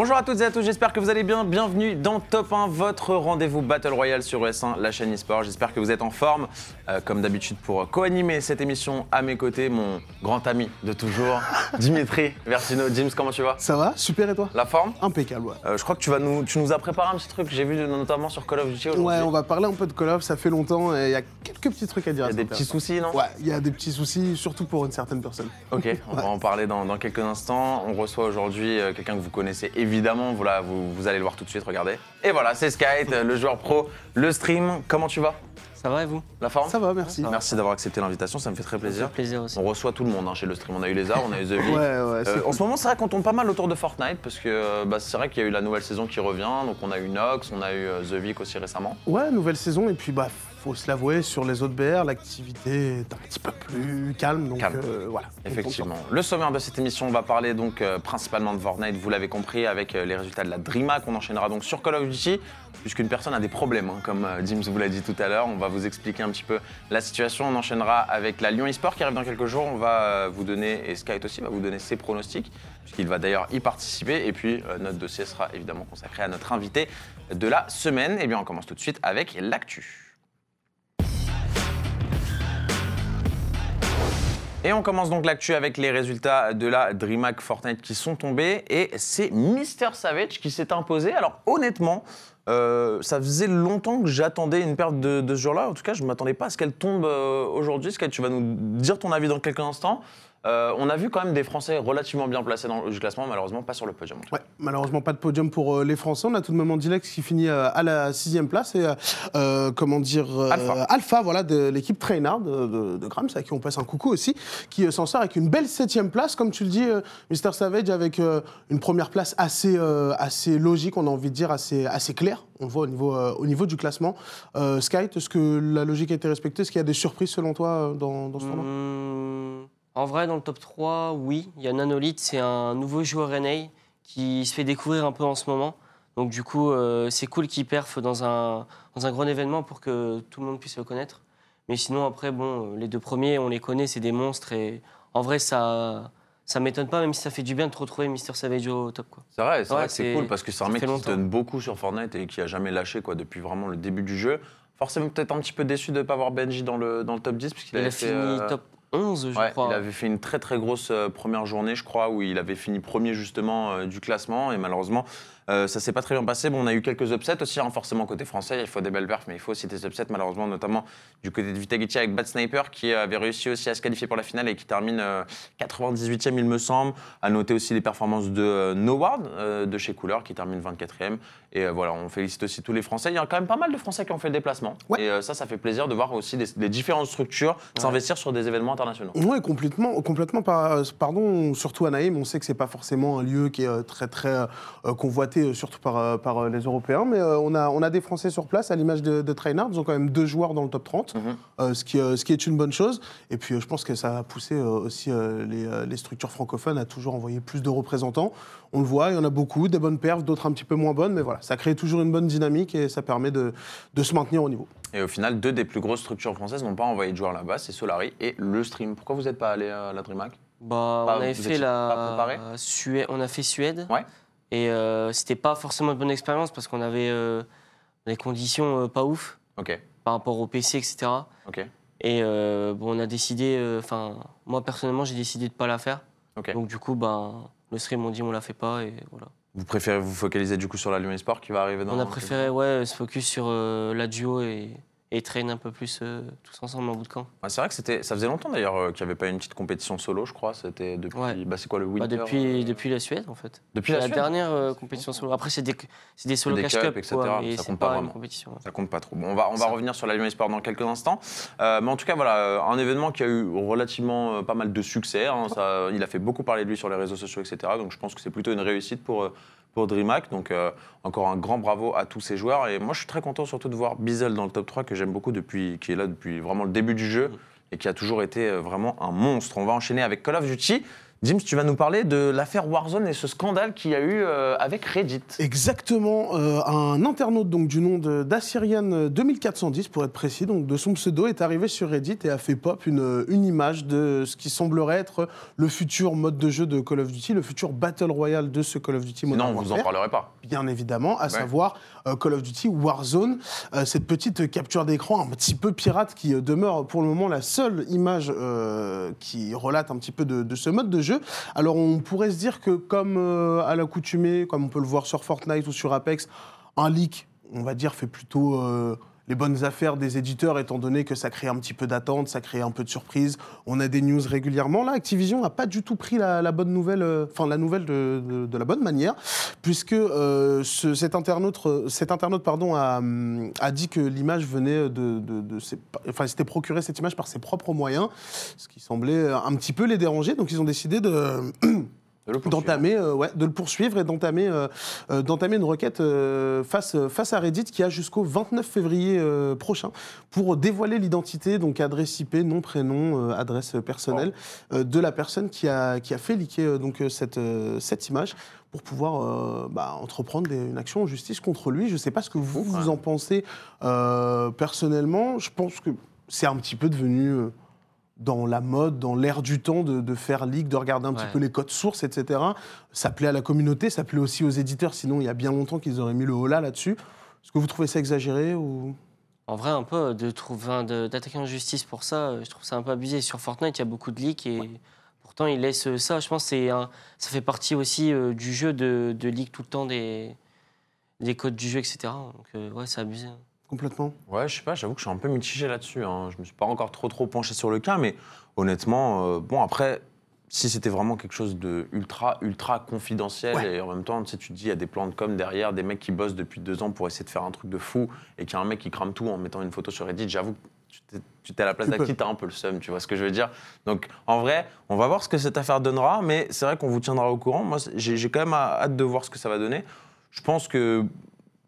Bonjour à toutes et à tous, j'espère que vous allez bien. Bienvenue dans Top 1, votre rendez-vous Battle Royale sur ES1, la chaîne eSport. J'espère que vous êtes en forme, euh, comme d'habitude, pour co-animer cette émission à mes côtés, mon grand ami de toujours, Dimitri Versino. James, comment tu vas? Ça va? Super et toi? La forme? Impeccable, ouais. Euh, Je crois que tu, vas nous, tu nous as préparé un petit truc, j'ai vu notamment sur Call of Duty aujourd'hui. Ouais, on va parler un peu de Call of, ça fait longtemps et il y a quelques petits trucs à dire. Il y a des petits soucis, non? Ouais, il y a des petits soucis, surtout pour une certaine personne. Ok, on va en parler dans, dans quelques instants. On reçoit aujourd'hui euh, quelqu'un que vous connaissez évidemment. Voilà, vous, vous allez le voir tout de suite, regardez. Et voilà, c'est Skype, le joueur pro, le stream. Comment tu vas? Ça va et vous? La forme? Ça va, merci. Merci d'avoir accepté l'invitation, ça me fait très Ça fait plaisir. plaisir aussi. On reçoit tout le monde hein, chez le stream. On a eu Lézard, on a eu The V. Ouais, ouais, Euh, en ce moment, c'est vrai qu'on tombe pas mal autour de Fortnite parce que euh, bah, c'est vrai qu'il y a eu la nouvelle saison qui revient. Donc on a eu Nox, on a eu euh, The Vic aussi récemment. Ouais, nouvelle saison, et puis bah, faut se l'avouer, sur les autres BR, l'activité est un petit peu plus calme, donc Calme. euh, voilà. Effectivement. Le sommaire de cette émission, on va parler donc euh, principalement de Fortnite, vous l'avez compris, avec euh, les résultats de la DreamHack. On enchaînera donc sur Call of Duty, puisqu'une personne a des problèmes, hein, comme Dims vous l'a dit tout à l'heure. On va vous expliquer un petit peu la situation. On enchaînera avec la Lyon eSport qui arrive dans quelques jours. On va vous donner, et Skype aussi va vous donner ses pronostics, puisqu'il va d'ailleurs y participer. Et puis, notre dossier sera évidemment consacré à notre invité de la semaine. Et bien, on commence tout de suite avec l'actu. Et on commence donc l'actu avec les résultats de la DreamHack Fortnite qui sont tombés. Et c'est Mister Savage qui s'est imposé. Alors honnêtement, euh, ça faisait longtemps que j'attendais une perte de, ce jour-là. En tout cas, je ne m'attendais pas à ce qu'elle tombe euh, aujourd'hui. Sky, tu vas nous dire ton avis dans quelques instants. Euh, on a vu quand même des Français relativement bien placés dans le classement, malheureusement pas sur le podium. Ouais, malheureusement pas de podium pour euh, les Français. On a tout de même Andilex qui finit euh, à la sixième place et comment dire Alpha. voilà de l'équipe Trainard de, de, de Grams à qui on passe un coucou aussi, qui s'en sort avec une belle septième place, comme tu le dis, Mister Savage avec une première place assez assez logique, on a envie de dire assez assez claire. On le voit au niveau au niveau du classement. Sky, est-ce que la logique a été respectée? Est-ce qu'il y a des surprises selon toi dans, dans ce tournoi? Hum, en vrai, dans le top 3, oui. Il y a Nanolith, c'est un nouveau joueur NA qui se fait découvrir un peu en ce moment. Donc du coup, euh, c'est cool qu'il perfe dans un, dans un grand événement pour que tout le monde puisse le connaître. Mais sinon, après, bon, les deux premiers, on les connaît, c'est des monstres. Et en vrai, ça ça m'étonne pas, même si ça fait du bien de te retrouver Mister Savage au top. C'est vrai, c'est Ouais, vrai que c'est cool parce que c'est un mec qui se longtemps. donne beaucoup sur Fortnite et qui a jamais lâché quoi depuis vraiment le début du jeu. Forcément peut-être un petit peu déçu de ne pas avoir Benji dans le, dans le top 10 puisqu'il a fini euh, top 11, je Ouais, crois. il avait fait une très très grosse euh, première journée, je crois, où il avait fini premier justement euh, du classement et malheureusement euh, ça s'est pas très bien passé. Bon, on a eu quelques upsets aussi, hein, forcément côté français, il faut des belles perfs, mais il faut aussi des upsets malheureusement, notamment du côté de Vitagichi avec Bad Sniper qui avait réussi aussi à se qualifier pour la finale et qui termine euh, 98e il me semble. À noter aussi les performances de euh, Noward euh, de chez Cooler qui termine 24e. Et euh, voilà, on félicite aussi tous les Français. Il y a quand même pas mal de Français qui ont fait le déplacement. Ouais. Et euh, ça, ça fait plaisir de voir aussi les différentes structures s'investir sur des événements internationaux. Oui, complètement, complètement. par- Pardon, surtout à Naïm, on sait que c'est pas forcément un lieu qui est euh, très très euh, convoité, euh, surtout par, euh, par euh, les Européens, mais euh, on a on a des Français sur place, à l'image de, de Trainard. Ils ont quand même deux joueurs dans le top 30, Mhm. euh, ce qui euh, ce qui est une bonne chose. Et puis euh, je pense que ça a poussé euh, aussi euh, les, euh, les structures francophones à toujours envoyer plus de représentants. On le voit, il y en a beaucoup, des bonnes perfs, d'autres un petit peu moins bonnes, mais voilà, ça crée toujours une bonne dynamique et ça permet de, de se maintenir au niveau. Et au final, deux des plus grosses structures françaises n'ont pas envoyé de joueurs là-bas, c'est Solari et le stream. Pourquoi vous n'êtes pas allé à la DreamHack Bah, Pas- on avait fait la Suède. On a fait Suède. Ouais. Et euh, c'était pas forcément une bonne expérience parce qu'on avait euh, des conditions euh, pas ouf par rapport au PC, etc. Et bon, on a décidé. Enfin, moi personnellement, j'ai décidé de pas la faire. Donc du coup, ben, le stream on dit on la fait pas et voilà. Vous préférez vous focaliser du coup sur la Lyon Esport qui va arriver dans on a préféré ouais se focus sur euh, la duo et, et traîner un peu plus euh, tous ensemble en bout de camp. Ouais, c'est vrai que c'était, ça faisait longtemps d'ailleurs euh, qu'il n'y avait pas une petite compétition solo, je crois. C'était depuis. Ouais. Bah, c'est quoi le Bah, winter depuis euh, depuis la Suède en fait. depuis la, la, Suède dernière compétition solo. Après c'est des c'est des solo Des cash cups, cup etc., quoi, ça compte pas pas, une compétition. Ça compte pas trop. Bon, on va, on va Ça. revenir sur la Lyon Esport dans quelques instants. Mais en tout cas, voilà, un événement qui a eu relativement pas mal de succès. hein. Ça- il a fait beaucoup parler de lui sur les réseaux sociaux, etc. Donc je pense que c'est plutôt une réussite pour, pour DreamHack. Donc euh, encore un grand bravo à tous ces joueurs. Et moi, je suis très content surtout de voir Bizel dans le top 3 que j'aime beaucoup depuis, qui est là depuis vraiment le début du jeu et qui a toujours été euh, vraiment un monstre. On va enchaîner avec Call of Duty. James, tu vas nous parler de l'affaire Warzone et ce scandale qu'il y a eu euh, avec Reddit. Exactement, euh, un internaute donc du nom d'Assyrian 2410 pour être précis, donc de son pseudo est arrivé sur Reddit et a fait pop une, une image de ce qui semblerait être le futur mode de jeu de Call of Duty, le futur battle royale de ce Call of Duty Modern Sinon, on vous en parlerait pas. bien évidemment, à savoir euh, Call of Duty Warzone, Euh, cette petite capture d'écran un petit peu pirate qui euh, demeure pour le moment la seule image euh, qui relate un petit peu de, de ce mode de jeu. Alors on pourrait se dire que comme euh, à l'accoutumée, comme on peut le voir sur Fortnite ou sur Apex, un leak, on va dire, fait plutôt... euh, les bonnes affaires des éditeurs, étant donné que ça crée un petit peu d'attente, ça crée un peu de surprise. On a des news régulièrement. Là, Activision n'a pas du tout pris la, bonne nouvelle, euh, enfin la nouvelle de, la bonne manière, puisque euh, ce- cet internaute, euh, hum, a dit que l'image venait de, de, enfin, s'était procuré cette image par ses propres moyens, ce qui semblait un petit peu les déranger. Donc, ils ont décidé de. d'entamer, euh, ouais, de le poursuivre et d'entamer, euh, euh, d'entamer une requête face, face à Reddit qui a jusqu'au 29 février prochain pour dévoiler l'identité, donc adresse IP, nom, prénom, adresse personnelle euh, de la personne qui a, qui a fait liquer donc, cette, cette image pour pouvoir euh, bah, entreprendre des- une action en justice contre lui. Je ne sais pas ce que vous, vous en pensez euh, personnellement. Je pense que c'est un petit peu devenu... euh, dans la mode, dans l'air du temps de, de faire leak, de regarder un petit peu les codes sources, etc. Ça plaît à la communauté, ça plaît aussi aux éditeurs, sinon il y a bien longtemps qu'ils auraient mis le holà là-dessus. Est-ce que vous trouvez ça exagéré ou... En vrai, un peu, d'attaquer en justice pour ça, euh, je trouve ça un peu abusé. Sur Fortnite, il y a beaucoup de leaks et pourtant, ils laissent ça. Je pense que un- ça fait partie aussi euh, du jeu de, de leak tout le temps des, des codes du jeu, etc. Donc, euh, ouais, c'est abusé. Complètement. Ouais, je sais pas, j'avoue que je suis un peu mitigé là-dessus. hein. Je me suis pas encore trop trop penché sur le cas, mais honnêtement, euh, bon après, si c'était vraiment quelque chose de ultra ultra confidentiel Ouais. et en même temps, tu sais, tu te dis il y a des plans de com derrière, des mecs qui bossent depuis deux ans pour essayer de faire un truc de fou et qu'il y a un mec qui crame tout en mettant une photo sur Reddit, j'avoue que tu t'es- à la place d'Aki, t'as un peu le seum, tu vois ce que je veux dire. Donc en vrai, on va voir ce que cette affaire donnera, mais c'est vrai qu'on vous tiendra au courant. Moi, j'ai quand même hâte de voir ce que ça va donner. Je pense que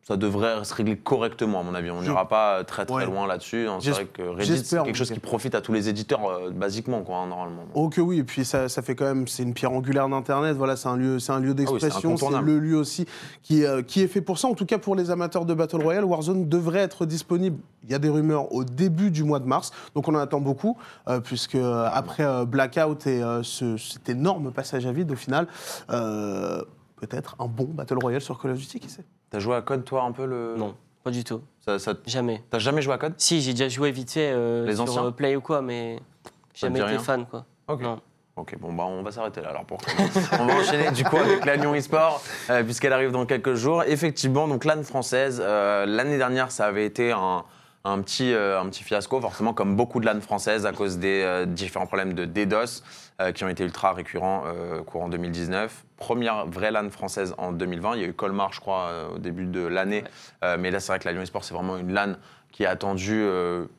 ça devrait se régler correctement, à mon avis. On n'ira pas très très Ouais. loin là-dessus. C'est vrai que Reddit, c'est quelque chose qui profite à tous les éditeurs, euh, basiquement, quoi, hein, normalement. Oh que oui, et puis ça, ça fait quand même, c'est une pierre angulaire d'Internet, voilà, c'est un lieu, un lieu Ah oui, c'est d'expression, c'est le lieu aussi qui, euh, qui est fait pour ça. En tout cas, pour les amateurs de Battle Royale, Warzone devrait être disponible, il y a des rumeurs, au début du mois de mars, donc on en attend beaucoup, euh, puisque après Blackout et ce- cet énorme passage à vide, au final, peut-être un bon Battle Royale sur Call of Duty, qui sait? T'as joué à Code, toi, un peu le... Non, pas du tout. Ça- ça- Jamais. T'as jamais joué à Code Si, j'ai déjà joué vite fait euh, Les sur anciens euh, Play ou quoi, mais Ça te jamais dit été rien? fan, quoi. Ok. Non. Ok, bon, bah, on va s'arrêter là alors pour On va enchaîner du coup avec la Lyon eSport, euh, puisqu'elle arrive dans quelques jours. Effectivement, donc l'âne française, euh, l'année dernière, ça avait été un, un petit, euh, un petit fiasco, forcément, comme beaucoup de LAN françaises, à cause des euh, différents problèmes de DDoS euh, qui ont été ultra récurrents courant 2019. Première vraie LAN française en 2020. Il y a eu Colmar, je crois, au début de l'année. Mais là, c'est vrai que la Lyon eSport, c'est vraiment une LAN qui est attendue.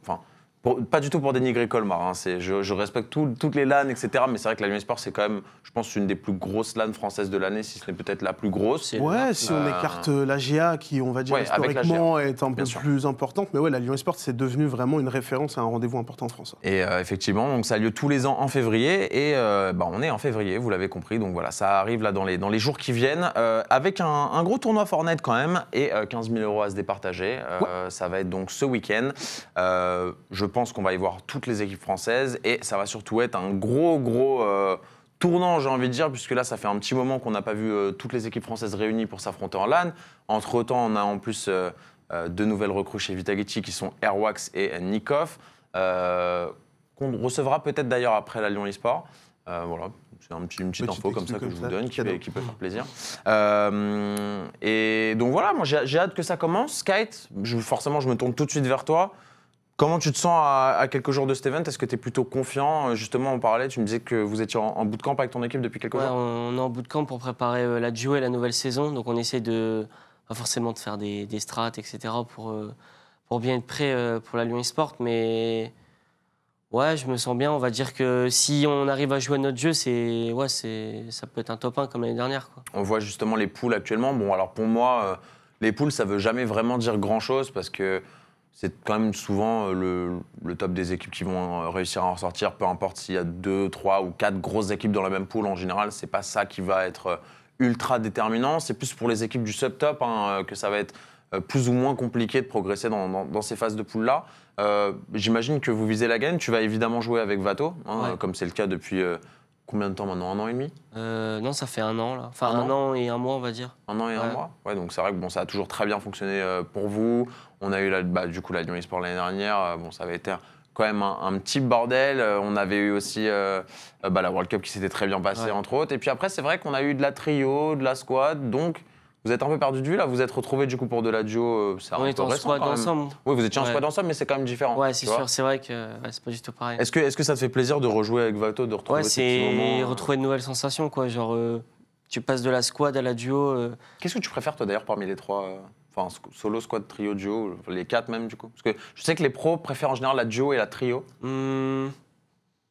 Enfin. Pour- pas du tout pour dénigrer Colmar, hein, c'est- je, je respecte tout- toutes les LAN, etc. Mais c'est vrai que la Lyon Sport, c'est quand même, je pense, une des plus grosses LAN françaises de l'année, si ce n'est peut-être la plus grosse. C'est- Ouais, si on Euh, écarte euh, la GA, qui, on va dire, Ouais, historiquement est un bien peu sûr. plus importante, mais ouais, la Lyon Esport, c'est devenu vraiment une référence et un rendez-vous important en France. Et euh, effectivement, donc ça a lieu tous les ans en février. Et euh, bah, on est en février, vous l'avez compris. Donc voilà, ça arrive là dans les, dans les jours qui viennent. euh, avec un, un gros tournoi Fortnite quand même. Et euh, 15 000 euros à se départager. Euh, Ça va être donc ce week-end. Euh, je pense qu'on va y voir toutes les équipes françaises. Et ça va surtout être un gros, gros. euh, Tournant, j'ai envie de dire, puisque là, ça fait un petit moment qu'on n'a pas vu euh, toutes les équipes françaises réunies pour s'affronter en LAN. Entre-temps, on a en plus euh, deux nouvelles recrues chez Vitality qui sont Airwax et Nikov. Qu'on recevra peut-être d'ailleurs après la Lyon eSport. Voilà, c'est un petit, une petite Petite info comme ça que je vous donne, qui, peut faire plaisir. Euh, et donc voilà, moi j'ai hâte que ça commence. Skite, je- forcément je me tourne tout de suite vers toi. Comment tu te sens à, à quelques jours de cet event? Est-ce que tu es plutôt confiant? Euh, Justement, on parlait, tu me disais que vous étiez en, en bootcamp avec ton équipe depuis quelques Ouais, jours. on est en bootcamp pour préparer euh, la duo et la nouvelle saison. Donc on essaie de, pas forcément de faire des, des strats, etc. pour, euh, pour bien être prêt euh, pour la Lyon eSport. Mais ouais, je me sens bien. On va dire que si on arrive à jouer à notre jeu, c'est, ouais, c'est, ça peut être un top 1 comme l'année dernière. Quoi. On voit justement les poules actuellement. Bon, alors pour moi, les poules, ça veut jamais vraiment dire grand-chose parce que c'est quand même souvent euh, le, le top des équipes qui vont euh, réussir à en sortir, peu importe s'il y a deux, trois ou quatre grosses équipes dans la même poule. En général, c'est pas ça qui va être euh, ultra déterminant. C'est plus pour les équipes du subtop hein, que ça va être plus ou moins compliqué de progresser dans, dans- dans ces phases de poule-là. Euh, J'imagine que vous visez la gagne. Tu vas évidemment jouer avec Vato, hein, Ouais. comme c'est le cas depuis euh, combien de temps maintenant? Un an et demi? Euh, non, ça fait un an là. Enfin, Un un an? et un mois, on va dire. Un an et un mois? Ouais, donc c'est vrai que bon, ça a toujours très bien fonctionné pour vous. On a eu la, bah, du coup la Lyon eSport l'année dernière. euh, bon, ça avait été quand même un, un petit bordel. Euh, on avait eu aussi euh, bah, la World Cup qui s'était très bien passée, Ouais. entre autres. Et puis après, c'est vrai qu'on a eu de la trio, de la squad. Donc, vous êtes un peu perdu de vue là. Vous êtes retrouvés du coup pour de la duo. un On était en squad ensemble. Oui, vous étiez en Ouais. squad ensemble, mais c'est quand même différent. Ouais, c'est sûr. C'est vrai que ouais, c'est pas du tout pareil. Est-ce que, est que ça te fait plaisir de rejouer avec Vato, de retrouver Ouais, c'est retrouver de nouvelles sensations, quoi. Genre, euh, tu passes de la squad à la duo. euh, Qu'est-ce que tu préfères, toi, d'ailleurs, parmi les trois Enfin, solo, squad, trio, duo, les quatre même, du coup Parce que je sais que les pros préfèrent en général la duo et la trio. hmm,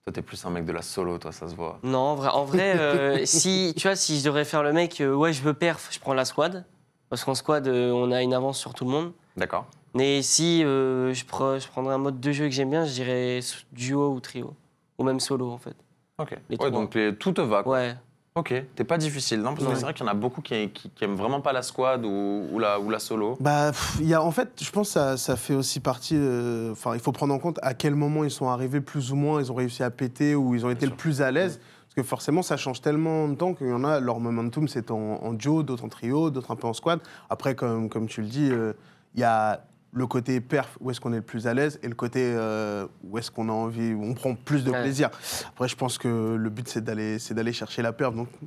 Toi, t'es plus un mec de la solo, toi, ça se voit. non, en vrai, en vrai euh, si, tu vois, si je devrais faire le mec, euh, ouais, je veux perf, je prends la squad. Parce qu'en squad, euh, on a une avance sur tout le monde. D'accord. Mais si je, pre- je prendrais un mode de jeu que j'aime bien, je dirais duo ou trio. Ou même solo, en fait. Ok. Les ouais, donc les- tout te va. quoi. Ouais. Ok. T'es pas difficile, non Parce que c'est vrai qu'il y en a beaucoup qui, qui, qui aiment vraiment pas la squad ou, ou la, ou la solo. Bah, y a, en fait, je pense que ça, ça fait aussi partie. euh, Enfin, il faut prendre en compte à quel moment ils sont arrivés plus ou moins, ils ont réussi à péter ou ils ont été sûr. le plus à l'aise. Parce que forcément, ça change tellement de temps qu'il y en a, leur momentum, c'est en, en duo, d'autres en trio, d'autres un peu en squad. Après, comme, comme tu le dis, euh, il y a le côté perf, où est-ce qu'on est le plus à l'aise, et le côté euh, où est-ce qu'on a envie, où on prend plus de Ouais. plaisir. Après, je pense que le but, c'est d'aller c'est d'aller chercher la perf. Donc, je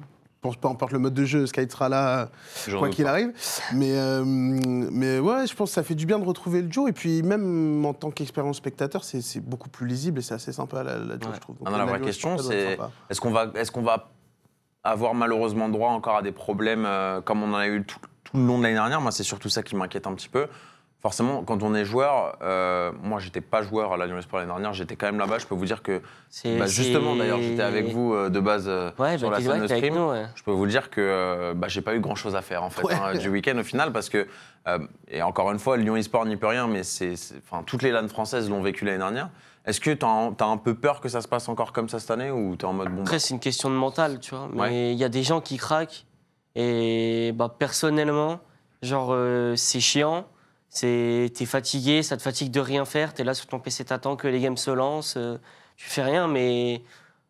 pense peu importe le mode de jeu, Sky sera là J'en quoi qu'il pas. arrive. Mais, euh, mais ouais, je pense que ça fait du bien de retrouver le Joe. Et puis même en tant qu'expérience spectateur, c'est c'est beaucoup plus lisible et c'est assez sympa la, la Joe, Ouais. je trouve. Ah non, la vraie question, c'est est-ce qu'on va, est qu'on va avoir malheureusement droit encore à des problèmes euh, comme on en a eu tout, tout le long de l'année dernière? Moi, c'est surtout ça qui m'inquiète un petit peu. Forcément, quand on est joueur, euh, moi, j'étais pas joueur à la Lyon Sport l'année dernière, j'étais quand même là-bas. Je peux vous dire que, C'est- bah, justement, d'ailleurs, j'étais avec vous euh, de base euh, Ouais, sur bah, la scène de stream. nous, ouais. Je peux vous dire que euh, bah, j'ai pas eu grand chose à faire en fait Ouais. hein, du week-end au final parce que euh, et encore une fois Lyon eSport n'y peut rien mais c'est enfin toutes les LAN françaises l'ont vécu l'année dernière. Est-ce que tu as, un peu peur que ça se passe encore comme ça cette année ou tu es en mode bon Après, bah, c'est une question de mental, tu vois. Mais Ouais. il y a des gens qui craquent. Et bah, personnellement, genre, euh, c'est chiant. C'est, t'es fatigué, ça te fatigue de rien faire. T'es là sur ton PC, t'attends que les games se lancent. euh, tu fais rien, mais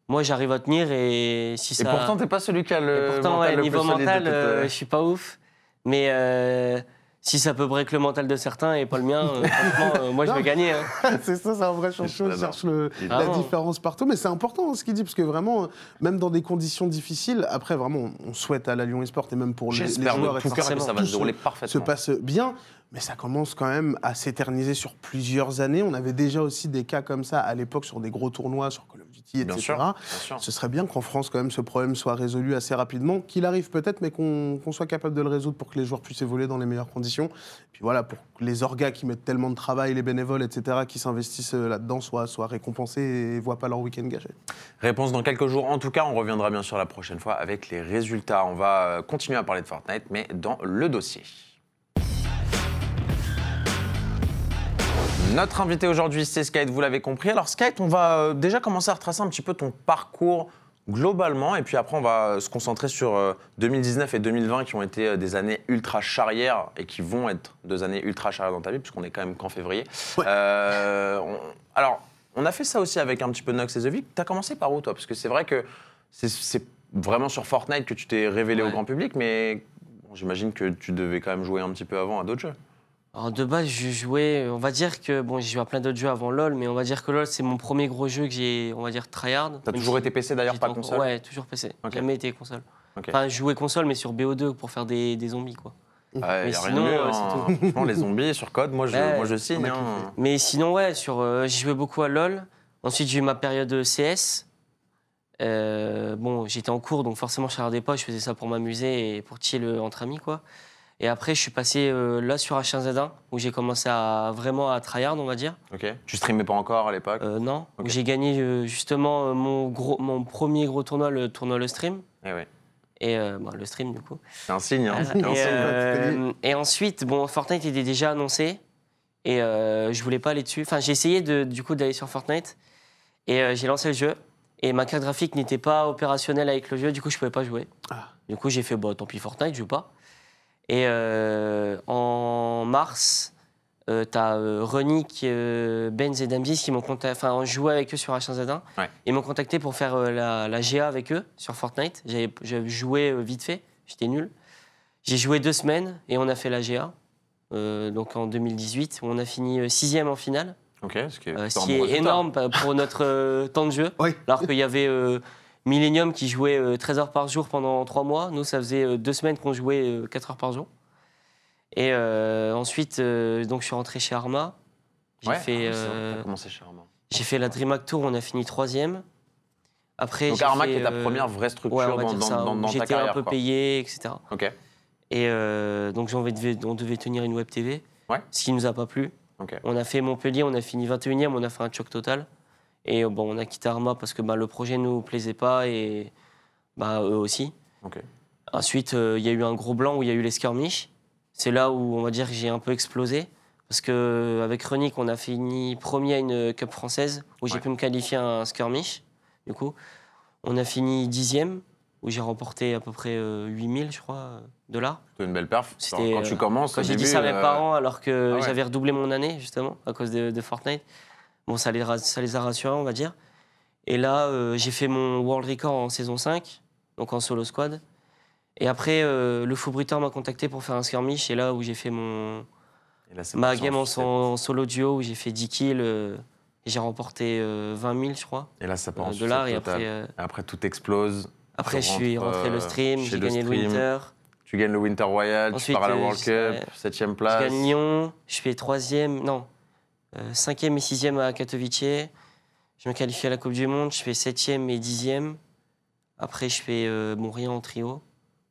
moi, j'arrive à tenir. Et si Et ça. pourtant t'es pas celui qui a et le pourtant, mental ouais, le niveau plus mental, euh, euh, je suis pas ouf. Mais euh, si ça peut break le mental de certains et pas le mien, euh, franchement, euh, moi, je vais gagner. hein. c'est ça, c'est un vrai il J'adore. cherche le- la Vraiment. différence partout. Mais c'est important hein, ce qu'il dit, parce que vraiment, même dans des conditions difficiles, après, vraiment, on souhaite à la Lyon eSport et même pour les, les joueurs et que ça va se se- dérouler se parfaitement. passe bien. Mais ça commence quand même à s'éterniser sur plusieurs années. On avait déjà aussi des cas comme ça à l'époque sur des gros tournois, sur Call of Duty, etc. Bien sûr, bien sûr. Ce serait bien qu'en France, quand même, ce problème soit résolu assez rapidement, qu'il arrive peut-être, mais qu'on soit capable de le résoudre pour que les joueurs puissent évoluer dans les meilleures conditions. Puis voilà, pour que les orgas qui mettent tellement de travail, les bénévoles, etc., qui s'investissent euh, là-dedans, soient, soient récompensés et ne voient pas leur week-end gâché. Réponse dans quelques jours. En tout cas, on reviendra bien sûr la prochaine fois avec les résultats. On va euh, continuer à parler de Fortnite, mais dans le dossier. Notre invité aujourd'hui, c'est Skype, vous l'avez compris. Alors Skype, on va euh, déjà commencer à retracer un petit peu ton parcours globalement, et puis après on va euh, se concentrer sur euh, 2019 et 2020 qui ont été euh, des années ultra charrières et qui vont être deux années ultra charrières dans ta vie, puisqu'on est quand même qu'en février. Ouais. Euh, on- alors, on a fait ça aussi avec un petit peu Nox et The Vic. T'as commencé par où toi? Parce que c'est vrai que c'est- vraiment sur Fortnite que tu t'es révélé au grand public, mais bon, j'imagine que tu devais quand même jouer un petit peu avant à d'autres jeux. Alors de base, je jouais, on va dire que, bon, j'ai joué à plein d'autres jeux avant LoL, mais on va dire que LoL, c'est mon premier gros jeu que j'ai, on va dire, tryhard. T'as toujours si été PC d'ailleurs, pas console Ouais, toujours PC. Ok. Jamais été console. Ok. Enfin, je jouais console, mais sur BO2 pour faire des, des zombies, quoi. Mais y a rien sinon, de mieux, hein. Franchement, les zombies sur code, moi je, Ouais, moi, je signe. hein. Mais sinon, ouais, sur, euh, j'ai joué beaucoup à LoL. Ensuite, j'ai eu ma période CS. Euh, bon, j'étais en cours, donc forcément, je regardais pas. Je faisais ça pour m'amuser et pour chill euh, entre amis, quoi. Et après, je suis passé euh, là sur H1Z1, où j'ai commencé à vraiment à tryhard, on va dire. Ok. Tu streamais pas encore à l'époque? Euh, non, où j'ai gagné euh, justement mon, gros, mon premier gros tournoi, le tournoi Le Stream. Eh ouais. Et bah, le stream, du coup. C'est un signe. Hein. C'est un et, signe. euh, et ensuite, bon, Fortnite était déjà annoncé. Et je voulais pas aller dessus. Enfin, j'ai essayé de, du coup d'aller sur Fortnite. Et j'ai lancé le jeu. Et ma carte graphique n'était pas opérationnelle avec le jeu. Du coup, je pouvais pas jouer. Ah. Du coup, j'ai fait, bon, tant pis, Fortnite, je joue pas. Et euh, en mars, euh, t'as euh, Renick, euh, Benz et Damzis qui m'ont contacté. Enfin, on jouait avec eux sur H1Z1. Ouais. Ils m'ont contacté pour faire euh, la, la GA avec eux sur Fortnite. J'avais j'avais joué euh, vite fait, j'étais nul. J'ai joué deux semaines et on a fait la GA. euh, donc en 2018, où on a fini euh, sixième en finale, Ok, ce qui est, euh, ce un qui est énorme pour notre euh, temps de jeu. Oui. Alors qu'il y avait euh, Millennium qui jouait euh, 13 heures par jour pendant trois mois. Nous, ça faisait euh, deux semaines qu'on jouait euh, 4 heures par jour. Et euh, ensuite, euh, donc, je suis rentré chez Arma. J'ai Ouais, fait, ah, euh, commencé chez Arma. j'ai fait la DreamHack Tour, on a fini troisième. Après, Donc j'ai Arma, fait, qui est ta euh, première vraie structure ouais, dans, dans- dans- dans ta J'étais carrière. un peu quoi. payé, etc. Ok, Et euh, donc, on devait, on devait tenir une web TV, Ouais. ce qui nous a pas plu. ok. On a fait Montpellier, on a fini 21e, on a fait un choc total. Et bon, on a quitté Arma parce que bah, le projet ne nous plaisait pas et bah, eux aussi. Ok. Ensuite, euh, il y a eu un gros blanc où il y a eu les skirmishes. C'est là où on va dire que j'ai un peu explosé. Parce qu'avec Renick, on a fini premier à une Cup française où j'ai Ouais. pu me qualifier à un skirmish. Du coup, on a fini dixième où j'ai remporté à peu près euh, 8000, je crois, euh, dollars. C'est une belle perf. C'était, Quand tu euh, commences, j'ai dit ça à mes parents, alors que ah ouais. j'avais redoublé mon année, justement, à cause de, de Fortnite, bon, ça les, ra- ça les a rassurés, on va dire. Et là, euh, j'ai fait mon world record en saison 5, donc en solo squad. Et après, euh, le fou bruiteur m'a contacté pour faire un skirmish, et là où j'ai fait mon, là, ma game en, solo duo, où j'ai fait 10 kills, euh, et j'ai remporté euh, 20 000, je crois, Et là, ça part en dollars. Et après, Après, tout explose. après je suis rentré le stream, j'ai gagné le stream. Winter. Tu gagnes le Winter Royal, tu pars à la World Cup, ouais. septième Je place. gagne Lyon, je fais troisième, non, euh, cinquième et sixième à Katowice. Je me qualifie à la Coupe du Monde, je fais septième et dixième. Après, je fais euh, bon, rien en trio,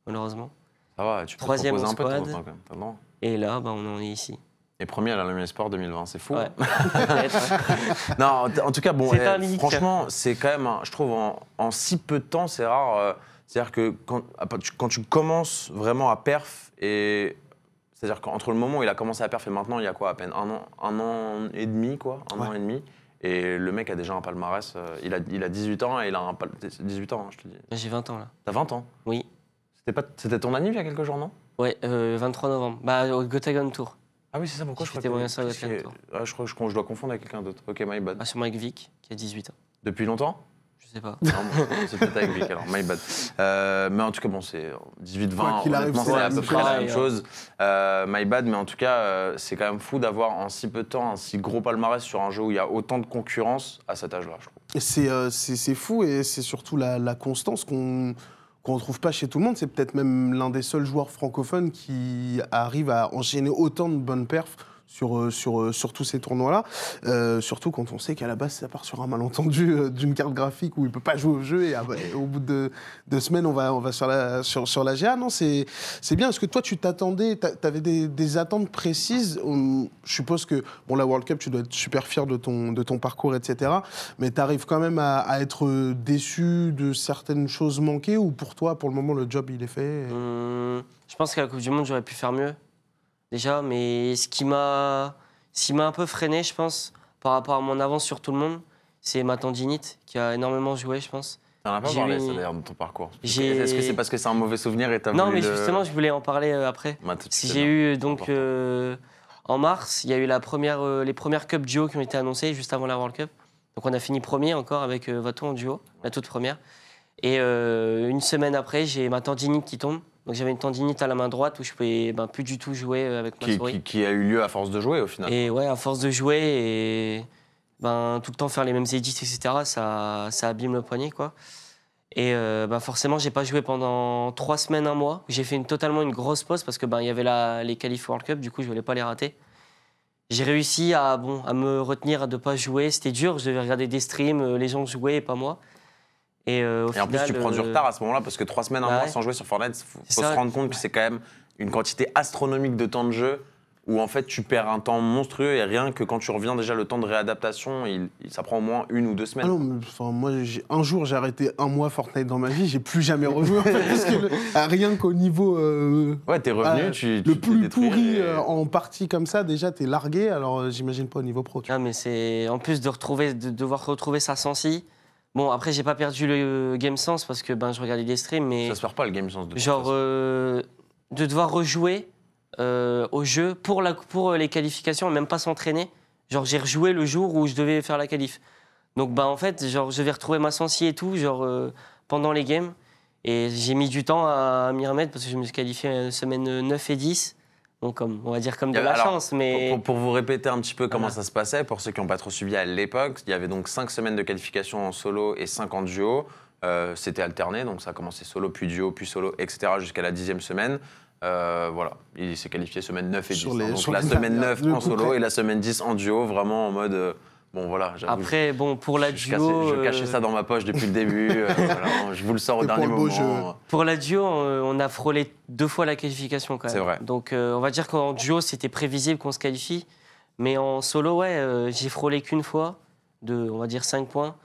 malheureusement. Ça va, tu peux Troisième te reposer en un peu de temps en squad. temps, quand même. Droit. Et là, bah, on en est ici. Et premier à la Lumière Sport 2020, c'est fou. Ouais. hein. Non, en tout cas, bon, eh, franchement, c'est quand même, je trouve, en, en si peu de temps, c'est rare. euh, C'est-à-dire que quand, tu- quand tu commences vraiment à perf, et c'est-à-dire qu'entre le moment où il a commencé à perf et maintenant, il y a quoi, à peine un an, un an et demi, quoi, un Ouais. an et demi. Et le mec a déjà un palmarès. euh, il, a, il a 18 ans et il a un pal- 18 ans, hein, je te dis. J'ai 20 ans là. T'as 20 ans? Oui. C'était pas, c'était ton anniv il y a quelques jours, non? Ouais, euh, 23 novembre. Bah, au Gotagon Tour. Ah oui, c'est ça. Pourquoi je crois que est- Tour. Ah, je crois que je, je dois confondre avec quelqu'un d'autre. Ok, my bad. Ah, sur Mike Vick, qui a 18 ans. Depuis longtemps? Sais pas. C'est peut-être avec Vic alors, my bad. Euh, mais en tout cas, bon, c'est 18-20, Quoi qu'il arrive, honnêtement, c'est à peu près la même chose. Euh, my bad, mais en tout cas, euh, c'est quand même fou d'avoir en si peu de temps un si gros palmarès sur un jeu où il y a autant de concurrence à cet âge-là, je trouve. Euh, c'est- c'est fou et c'est surtout la, la constance qu'on qu'on ne trouve pas chez tout le monde. C'est peut-être même l'un des seuls joueurs francophones qui arrive à enchaîner autant de bonnes perfs sur, euh, sur, euh, sur tous ces tournois-là. Euh, surtout quand on sait qu'à la base, ça part sur un malentendu d'une carte graphique où il ne peut pas jouer au jeu et, ah bah, au bout de deux semaines, on va, on va sur, la, sur, la GA. Non, c'est bien. Est-ce que toi, tu t'attendais, tu avais des, attentes précises? Je suppose que, bon, la World Cup, tu dois être super fier de ton, de ton parcours, etc. Mais tu arrives quand même à, être déçu de certaines choses manquées ou pour toi, pour le moment, le job, il est fait Hum, je pense qu'à la Coupe du Monde, j'aurais pu faire mieux, déjà. Mais ce qui m'a un peu freiné, je pense, par rapport à mon avance sur tout le monde, c'est ma tendinite, qui a énormément joué, je pense. T'en as pas parlé, eu- ça, d'ailleurs, de ton parcours. Est-ce que c'est parce que c'est un mauvais souvenir et t'as non, mais le- justement, je voulais en parler euh, après. Bah, Si j'ai eu donc euh, en mars, il y a eu la première, euh, les premières Cup duo qui ont été annoncées juste avant la World Cup. Donc on a fini premier encore avec euh, Vato en duo, la toute première. Et une semaine après, j'ai ma tendinite qui tombe. Donc j'avais une tendinite à la main droite où je pouvais ben, plus du tout jouer euh, avec ma Qui, souris. qui- qui a eu lieu à force de jouer, au final. Et ouais, à force de jouer et ben, tout le temps faire les mêmes edits, etc., ça, ça abîme le poignet, quoi. Et euh, ben, forcément, j'ai pas joué pendant trois semaines, un mois. J'ai fait une, totalement une grosse pause parce que ben, il y avait la, les qualifs World Cup, du coup, je voulais pas les rater. J'ai réussi à, bon, à me retenir de pas jouer. C'était dur, je devais regarder des streams, euh, les gens jouaient et pas moi. Et, euh, au Et en plus, tu prends du euh, retard à ce moment-là parce que trois semaines, un bah mois ouais. sans jouer sur Fortnite, faut, faut ça. se rendre compte que c'est quand même une quantité astronomique de temps de jeu où en fait tu perds un temps monstrueux et rien que quand tu reviens déjà le temps de réadaptation, il, il- ça prend au moins une ou deux Ah semaines. non, mais, enfin, moi, un jour, j'ai arrêté un mois Fortnite dans ma vie, j'ai plus jamais rejoué. en fait, parce que le- ah, rien qu'au niveau euh, Ouais, t'es revenu, ah, tu, le tu t'es plus détruit pourri et- euh, en partie comme ça, déjà, t'es largué, alors euh, j'imagine pas au niveau pro. tu. Ah, mais c'est en plus de retrouver, de devoir retrouver sa sensi. Bon, après, j'ai pas perdu le game sense parce que ben, je regardais des streams, mais Ça se perd pas le game sense de genre euh, de devoir rejouer euh, au jeu pour, la, pour les qualifications, et même pas s'entraîner. Genre, j'ai rejoué le jour où je devais faire la qualif. Donc, bah, en fait, genre, je vais retrouver ma sensi et tout, genre, euh, pendant les games. Et j'ai mis du temps à m'y remettre parce que je me suis qualifié euh, semaine 9 et 10. Donc, comme, on va dire comme de la alors, chance, mais. Pour, pour vous répéter un petit peu comment Voilà. ça se passait, pour ceux qui n'ont pas trop suivi à l'époque, il y avait donc 5 semaines de qualification en solo et 5 en duo. Euh, C'était alterné, donc ça a commencé solo, puis duo, puis solo, etc. jusqu'à la dixième semaine. Euh, voilà, il s'est qualifié semaine 9 et 10. Sur les- hein. donc sur la les semaine dernières, 9 le en solo et la semaine 10 en duo, vraiment en mode. euh, bon voilà, Après, bon, pour la je, duo. cassais- je cachais euh, ça dans ma poche depuis le début. euh, voilà, je vous le sors au dernier pour moment. Pour la duo, euh, on a frôlé deux fois la qualification quand même. C'est vrai. Donc euh, on va dire qu'en duo, c'était prévisible qu'on se qualifie. Mais en solo, ouais, euh, j'ai frôlé qu'une fois, de, on va dire 5 points.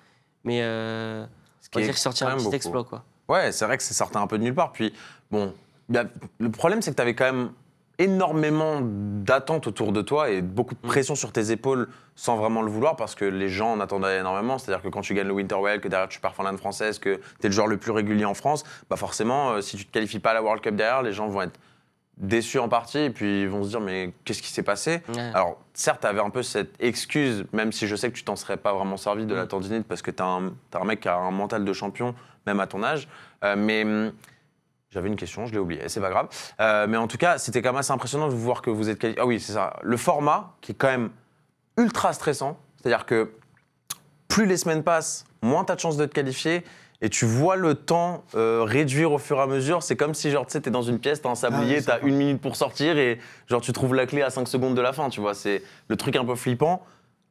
Mais euh, Ce on va qui est dire que j'ai sorti quand un petit beaucoup. exploit, quoi. Ouais, c'est vrai que ça sortait un peu de nulle part. Puis, bon, a- le problème, c'est que tu avais quand même énormément d'attentes autour de toi et beaucoup de Mm. pression sur tes épaules sans vraiment le vouloir parce que les gens en attendaient énormément. C'est-à-dire que quand tu gagnes le Winter Well, que derrière tu pars Finlande française, que tu es le joueur le plus régulier en France, bah forcément, euh, si tu te qualifies pas à la World Cup derrière, les gens vont être déçus en partie et puis ils vont se dire mais qu'est-ce qui s'est passé? Ouais. alors, certes, tu avais un peu cette excuse, même si je sais que tu t'en serais pas vraiment servi de la Mm. tendinite parce que tu un, t'as un mec qui a un mental de champion, même à ton âge. Euh, mais hum, j'avais une question, je l'ai oubliée, c'est pas grave. Euh, mais en tout cas, c'était quand même assez impressionnant de voir que vous êtes qualifié. Ah oui, c'est ça. Le format qui est quand même ultra stressant, c'est-à-dire que plus les semaines passent, moins tu as de chances de te qualifier. Et tu vois le temps euh, réduire au fur et à mesure. C'est comme si, genre, tu sais, t'es dans une pièce, t'as un sablier, ouais, c'est t'as une minute pour sortir et, genre, tu trouves la clé à 5 secondes de la fin, tu vois. C'est le truc un peu flippant.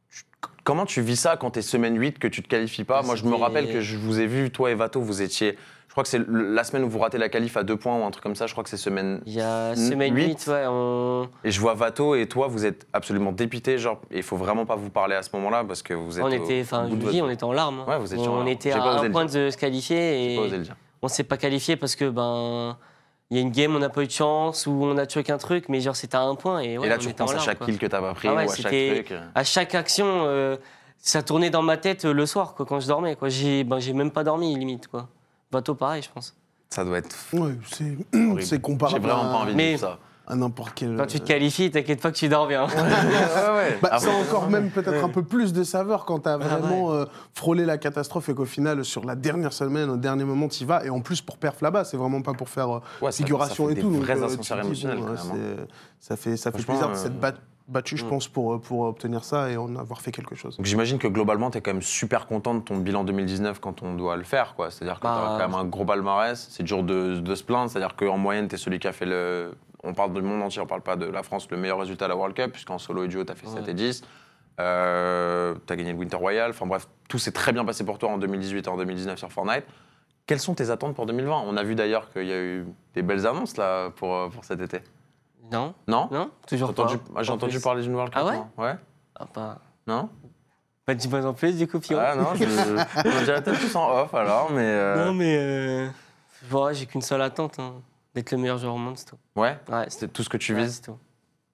Tu- Comment tu vis ça quand t'es semaine 8, que tu te qualifies pas? Moi, je me C'était- rappelle que je vous ai vu, toi et Vato, vous étiez. Je crois que c'est la semaine où vous ratez la qualif à deux points ou un truc comme ça. Je crois que c'est semaine. Il y a semaine huit. 8, ouais, on, Et je vois Vato et toi, vous êtes absolument dépités. Genre, il faut vraiment pas vous parler à ce moment-là parce que vous êtes. on était, enfin, je vous dis, on était en larmes. hein. Ouais, vous étiez en on était à un point de se qualifier et on s'est pas qualifié parce que ben il y a une game, on n'a pas eu de chance ou on a tué qu'un truc, mais genre c'était à un point et, ouais, et là, on tu repenses à chaque kill que t'as pas pris Ah ouais, ou à chaque truc. à chaque action, euh, ça tournait dans ma tête euh, le soir, quoi, quand je dormais. Quoi. J'ai, ben, j'ai même pas dormi, limite. Quoi. Bateau, pareil, je pense. Ça doit être Ouais, c'est c'est J'ai comparable vraiment pas envie de Mais- ça. à n'importe quel. Quand tu te qualifies, t'inquiète pas que tu dors bien. ouais, ouais. Bah, a encore même peut-être un peu plus de saveur quand tu as Ah vraiment euh, frôlé la catastrophe et qu'au final, sur la dernière semaine, au dernier moment, tu y vas. Et en plus, pour perf là-bas, c'est vraiment pas pour faire euh, ça- figuration ça fait et des tout. donc, vrais euh, dis, bon, quand ouais, même, c'est- ça fait, ça fait plaisir euh, de s'être bat- battu, je mm. pense, pour, pour obtenir ça et en avoir fait quelque chose. Donc j'imagine que globalement, tu es quand même super content de ton bilan 2019 quand on doit le faire. quoi. C'est-à-dire que Bah, tu as quand même un gros palmarès. C'est dur de, de se plaindre. C'est-à-dire qu'en moyenne, tu es celui qui a fait le. On parle du monde entier, on parle pas de la France, le meilleur résultat à la World Cup, puisqu'en solo et duo, tu as fait Ouais. 7 et 10. Euh, tu as gagné le Winter Royal. Enfin bref, tout s'est très bien passé pour toi en 2018 et en 2019 sur Fortnite. Quelles sont tes attentes pour 2020 On a vu d'ailleurs qu'il y a eu des belles annonces là pour, euh, pour cet été. Non Non Non Toujours J'ai pas. entendu, ah, j'ai En entendu plus. parler d'une World Cup. Ah ouais moi. Ouais Ah, pas... Non Pas de dis-moi en plus, du coup, Pion. Ah non, je, dirais peut-être plus en off alors, mais. euh, Non, mais. Euh... ouais, j'ai qu'une seule attente hein. d'être le meilleur joueur au monde, c'est tout. Ouais, Ouais, c'est tout ce que tu ouais, vises? c'est tout.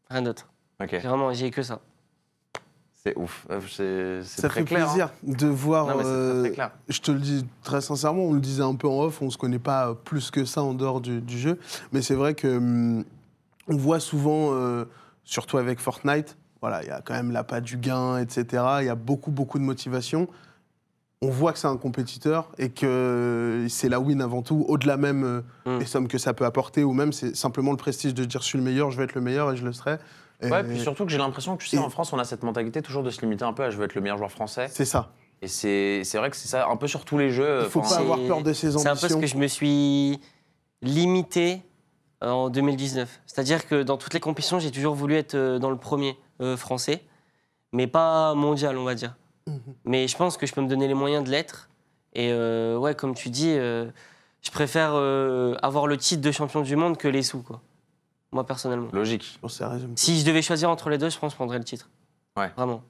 Rien d'autre. Ok, J'ai Vraiment, j'ai que ça. c'est ouf. Euh, C'est c'est Ça très fait clair. plaisir de voir. hein. Non, mais c'est très, euh, très clair. je te le dis très sincèrement, on le disait un peu en off, on se connaît pas euh, plus que ça en dehors du, du jeu, mais c'est vrai que hum, on voit souvent, euh, surtout avec Fortnite, voilà, il y a quand même l'appât du gain, etc. Il y a beaucoup beaucoup de motivation. On voit que c'est un compétiteur et que c'est la win avant tout, au-delà même euh, Mm. des sommes que ça peut apporter, ou même c'est simplement le prestige de dire je suis le meilleur, je vais être le meilleur et je le serai. Et Ouais, puis surtout que j'ai l'impression que tu sais, et- en France, on a cette mentalité toujours de se limiter un peu à je veux être le meilleur joueur français. C'est ça. Et c'est c'est vrai que c'est ça un peu sur tous les jeux. Il faut Enfin, pas avoir peur de ses C'est un peu ce ambitions. que je me suis limité en 2019. C'est-à-dire que dans toutes les compétitions, j'ai toujours voulu être euh, dans le premier euh, français, mais pas mondial, on va dire. Mhm. Mais je pense que je peux me donner les moyens de l'être. Et euh, ouais, comme tu dis, euh, je préfère euh, avoir le titre de champion du monde que les sous, quoi. moi personnellement. Logique. Bon, ça résume. Si je devais choisir entre les deux, je pense que je prendrais le titre. Ouais. Vraiment.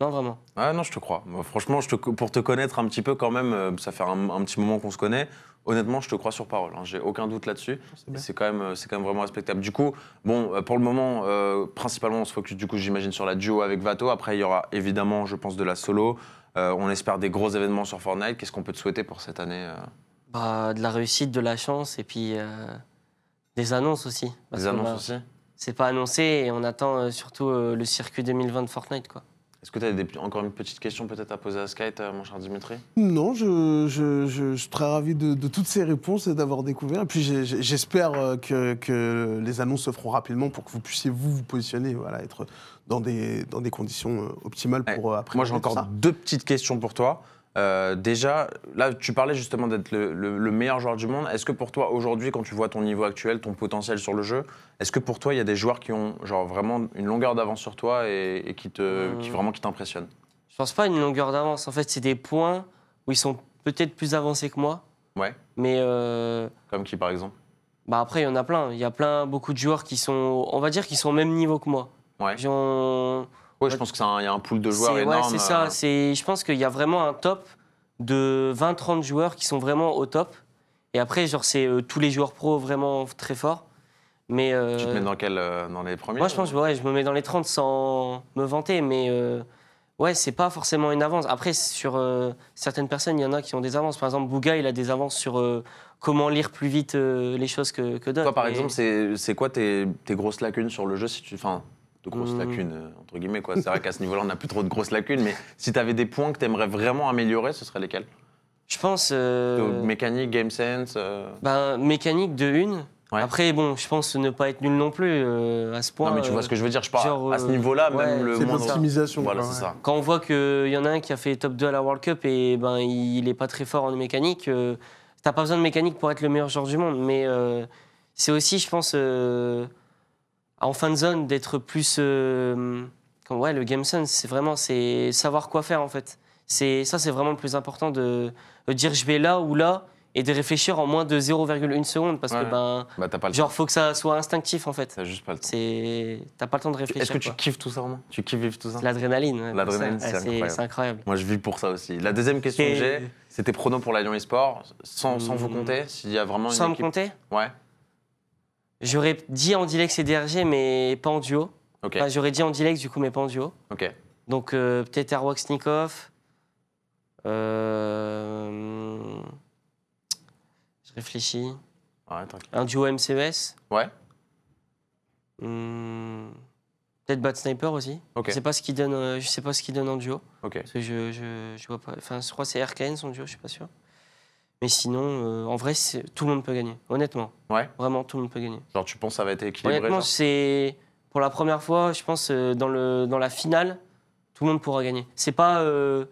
Non, vraiment. Ah non, je te crois. Franchement, je te- pour te connaître un petit peu quand même, euh, ça fait un, un petit moment qu'on se connaît. Honnêtement, je te crois sur parole. hein. J'ai aucun doute là-dessus. C'est quand même, euh, c'est quand même vraiment respectable. Du coup, bon, euh, pour le moment, euh, principalement, on se focus du coup, j'imagine, sur la duo avec Vato. Après, il y aura évidemment, je pense, de la solo. Euh, on espère des gros événements sur Fortnite. Qu'est-ce qu'on peut te souhaiter pour cette année euh, Bah, de la réussite, de la chance et puis euh, des annonces aussi. Parce Des que, annonces bah, aussi? C'est pas annoncé et on attend euh, surtout euh, le circuit 2020 de Fortnite. Quoi. Est-ce que tu as encore une petite question peut-être à poser à Skype, mon cher Dimitri? Non, je, je- je- je suis très ravi de, de toutes ces réponses et d'avoir découvert. Et puis j'espère euh, que, que les annonces se feront rapidement pour que vous puissiez vous vous positionner, voilà, être dans des, dans des conditions euh, optimales Ouais. pour euh, après. Moi, j'ai encore deux petites questions pour toi. Euh, déjà, là, tu parlais justement d'être le, le- le meilleur joueur du monde. Est-ce que pour toi, aujourd'hui, quand tu vois ton niveau actuel, ton potentiel sur le jeu, est-ce que pour toi, il y a des joueurs qui ont genre vraiment une longueur d'avance sur toi et, et qui te, Euh. qui vraiment qui t'impressionnent? Je pense pas à une longueur d'avance. En fait, c'est des points où ils sont peut-être plus avancés que moi. Ouais. Mais euh, Comme qui, par exemple? bah après, il y en a plein. Il y a plein, beaucoup de joueurs qui sont, on va dire, qui sont au même niveau que moi. Ouais. Qui ont- Ouais, je pense qu'il y a un pool de joueurs énorme. Ouais, c'est ça. euh, je pense qu'il y a vraiment un top de 20-30 joueurs qui sont vraiment au top. Et après, genre, c'est euh, tous les joueurs pros vraiment très forts. Mais euh, Tu te mets dans, quel, euh, dans les premiers moi, je pense, ouais, je me mets dans les 30 sans me vanter, mais ouais, c'est pas forcément une avance. Après, sur certaines personnes, il y en a qui ont des avances. Par exemple, Bouga, il a des avances sur comment lire plus vite les choses que, que d'autres. Toi, par Mais- exemple, c'est quoi tes, tes grosses lacunes sur le jeu si tu, de grosses Hmm. lacunes, euh, entre guillemets. quoi. C'est vrai qu'à ce niveau-là, on n'a plus trop de grosses lacunes, mais si tu avais des points que tu aimerais vraiment améliorer, ce seraient lesquels? Je pense. euh, Mécanique, game sense euh, ben, mécanique de une. Ouais. Après, bon, je pense ne pas être nul non plus euh, à ce point. Non, mais tu vois euh, ce que je veux dire. Je parle genre, à ce euh, niveau-là, ouais, même le C'est l'optimisation. Voilà, c'est ça. Quand on voit qu'il y en a un qui a fait top 2 à la World Cup et ben, il n'est pas très fort en mécanique, euh, t'as pas besoin de mécanique pour être le meilleur joueur du monde. Mais euh, c'est aussi, je pense, euh, en fin de zone, d'être plus. euh, comme, ouais, le game sense, c'est vraiment c'est savoir quoi faire en fait. C'est Ça, c'est vraiment le plus important de, de dire je vais là ou là et de réfléchir en moins de 0,1 seconde parce Ouais. que, ben, Bah, pas le temps. genre, faut que ça soit instinctif en fait. T'as juste pas le temps. C'est T'as pas le temps de réfléchir. Est-ce que tu kiffes tout ça, vraiment Tu kiffes vivre tout ça? C'est L'adrénaline. ouais, L'adrénaline, c'est Ouais, incroyable. Moi, je vis pour ça aussi. La deuxième question que j'ai, c'était prono pour la Lyon eSport. Sans, sans vous Hmm. compter, s'il y a vraiment une Sans me équipe. compter? Ouais, J'aurais dit en Dilex et DRG, mais pas en duo. Enfin, J'aurais dit en Dilex, du coup, mais pas en duo. Donc, euh, peut-être Erwaxnikov. Euh... Je réfléchis. Ouais. Un duo MCES. Ouais, Hmm, Peut-être Bad Sniper aussi. Je sais pas ce qu'il donne. euh, Je sais pas ce qu'il donne en duo. ok. Parce que je, je, je vois pas. Enfin, je crois que c'est RKN son duo, je suis pas sûr. Mais sinon, euh, en vrai, tout le monde peut gagner. Honnêtement. Ouais. Vraiment, tout le monde peut gagner. Genre, tu penses que ça va être équilibré Honnêtement, c'est pour la première fois, je pense, euh, dans, le, dans la finale, tout le monde pourra gagner. C'est pas euh,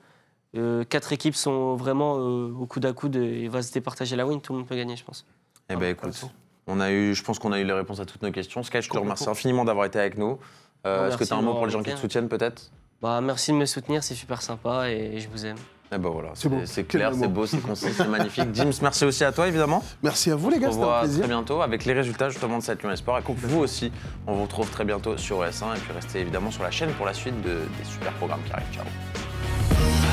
euh, quatre équipes sont vraiment euh, au coude à coude et va se départager la win. Tout le monde peut gagner, je pense. Eh ben Ah, écoute, on a eu, je pense qu'on a eu les réponses à toutes nos questions. Sky, je te remercie infiniment d'avoir été avec nous. Est-ce que tu as un mot pour les gens qui te soutiennent peut-être? Bah, merci de me soutenir, c'est super sympa et je vous aime. Eh ben voilà, C'est clair, c'est beau, c'est concis, c'est magnifique. Dims, merci aussi à toi évidemment. Merci à vous, les gars, c'était un plaisir. très bientôt avec les résultats justement de cette Lyon Sport. Et donc vous aussi, on vous retrouve très bientôt sur OS1 et puis restez évidemment sur la chaîne pour la suite de- des super programmes qui arrivent. Ciao.